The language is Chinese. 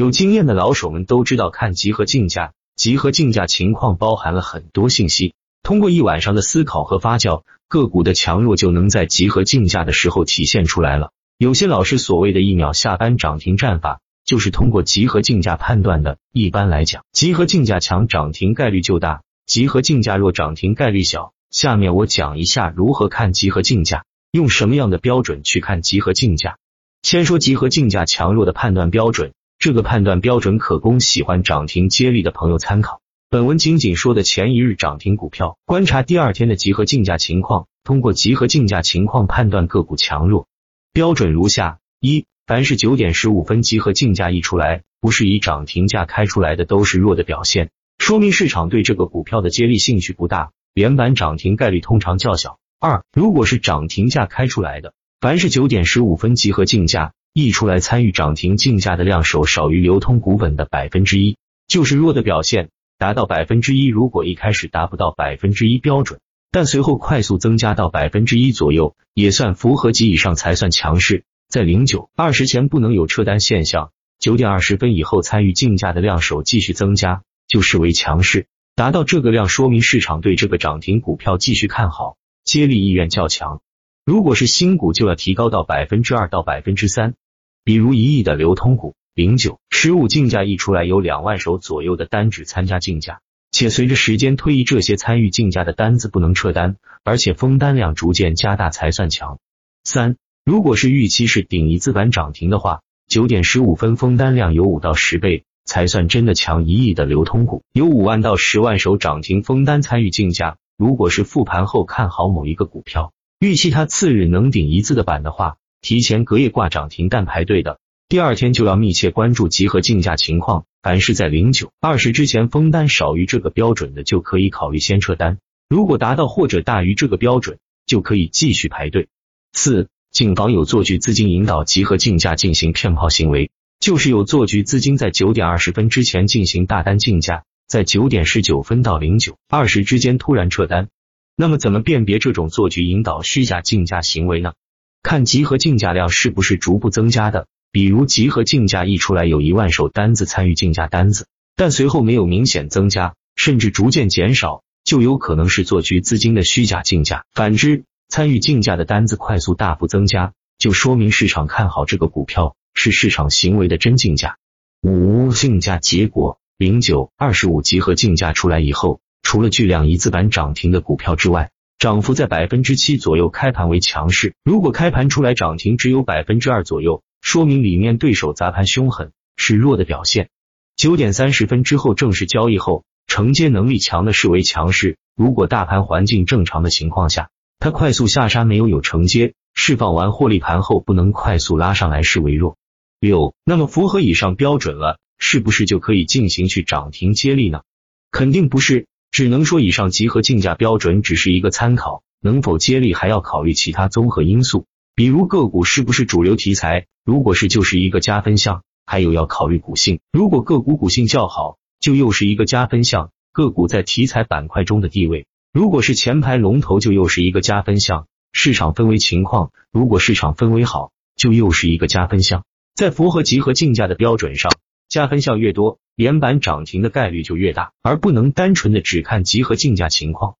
有经验的老手们都知道，看集合竞价，集合竞价情况包含了很多信息。通过一晚上的思考和发酵，个股的强弱就能在集合竞价的时候体现出来了。有些老师所谓的一秒下班涨停战法，就是通过集合竞价判断的。一般来讲，集合竞价强，涨停概率就大；集合竞价弱，涨停概率小。下面我讲一下如何看集合竞价，用什么样的标准去看集合竞价。先说集合竞价强弱的判断标准。这个判断标准可供喜欢涨停接力的朋友参考。本文仅仅说的前一日涨停股票，观察第二天的集合竞价情况，通过集合竞价情况判断个股强弱。标准如下：一，凡是九点十五分集合竞价一出来，不是以涨停价开出来的都是弱的表现，说明市场对这个股票的接力兴趣不大，连板涨停概率通常较小。二，如果是涨停价开出来的，凡是九点十五分集合竞价。溢出来参与涨停竞价的量手少于流通股本的百分之一，就是弱的表现。达到百分之一，如果一开始达不到百分之一标准，但随后快速增加到百分之一左右，也算符合及以上才算强势。在零九二十前不能有撤单现象，九点二十分以后参与竞价的量手继续增加，就视为强势。达到这个量，说明市场对这个涨停股票继续看好，接力意愿较强。如果是新股，就要提高到百分之二到百分之三。比如一亿的流通股，零九十五竞价一出来，有两万手左右的单只参加竞价，且随着时间推移，这些参与竞价的单子不能撤单，而且封单量逐渐加大才算强。三，如果是预期是顶一字板涨停的话，九点十五分封单量有五到十倍才算真的强。一亿的流通股有五万到十万手涨停封单参与竞价，如果是复盘后看好某一个股票，预期它次日能顶一字的板的话。提前隔夜挂涨停但排队的，第二天就要密切关注集合竞价情况。凡是在零九二十之前封单少于这个标准的，就可以考虑先撤单；如果达到或者大于这个标准，就可以继续排队。四、谨防有做局资金引导集合竞价进行骗炮行为，就是有做局资金在九点二十分之前进行大单竞价，在九点十九分到零九二十之间突然撤单。那么怎么辨别这种做局引导虚假竞价行为呢？看集合竞价量是不是逐步增加的，比如集合竞价一出来有一万手单子参与竞价单子，但随后没有明显增加，甚至逐渐减少，就有可能是做局资金的虚假竞价。反之，参与竞价的单子快速大幅增加，就说明市场看好这个股票，是市场行为的真竞价。五竞价结果零九二十五集合竞价出来以后，除了巨量一字板涨停的股票之外。涨幅在百分之七左右，开盘为强势。如果开盘出来涨停只有百分之二左右，说明里面对手砸盘凶狠，是弱的表现。九点三十分之后正式交易后，承接能力强的视为强势。如果大盘环境正常的情况下，它快速下杀没有有承接，释放完获利盘后不能快速拉上来视为弱。六，那么符合以上标准了，是不是就可以进行去涨停接力呢？肯定不是。只能说以上集合竞价标准只是一个参考，能否接力还要考虑其他综合因素，比如个股是不是主流题材，如果是就是一个加分项，还有要考虑股性，如果个股股性较好，就又是一个加分项，个股在题材板块中的地位，如果是前排龙头就又是一个加分项，市场氛围情况，如果市场氛围好，就又是一个加分项，在符合集合竞价的标准上。加分项越多，连板涨停的概率就越大，而不能单纯的只看集合竞价情况。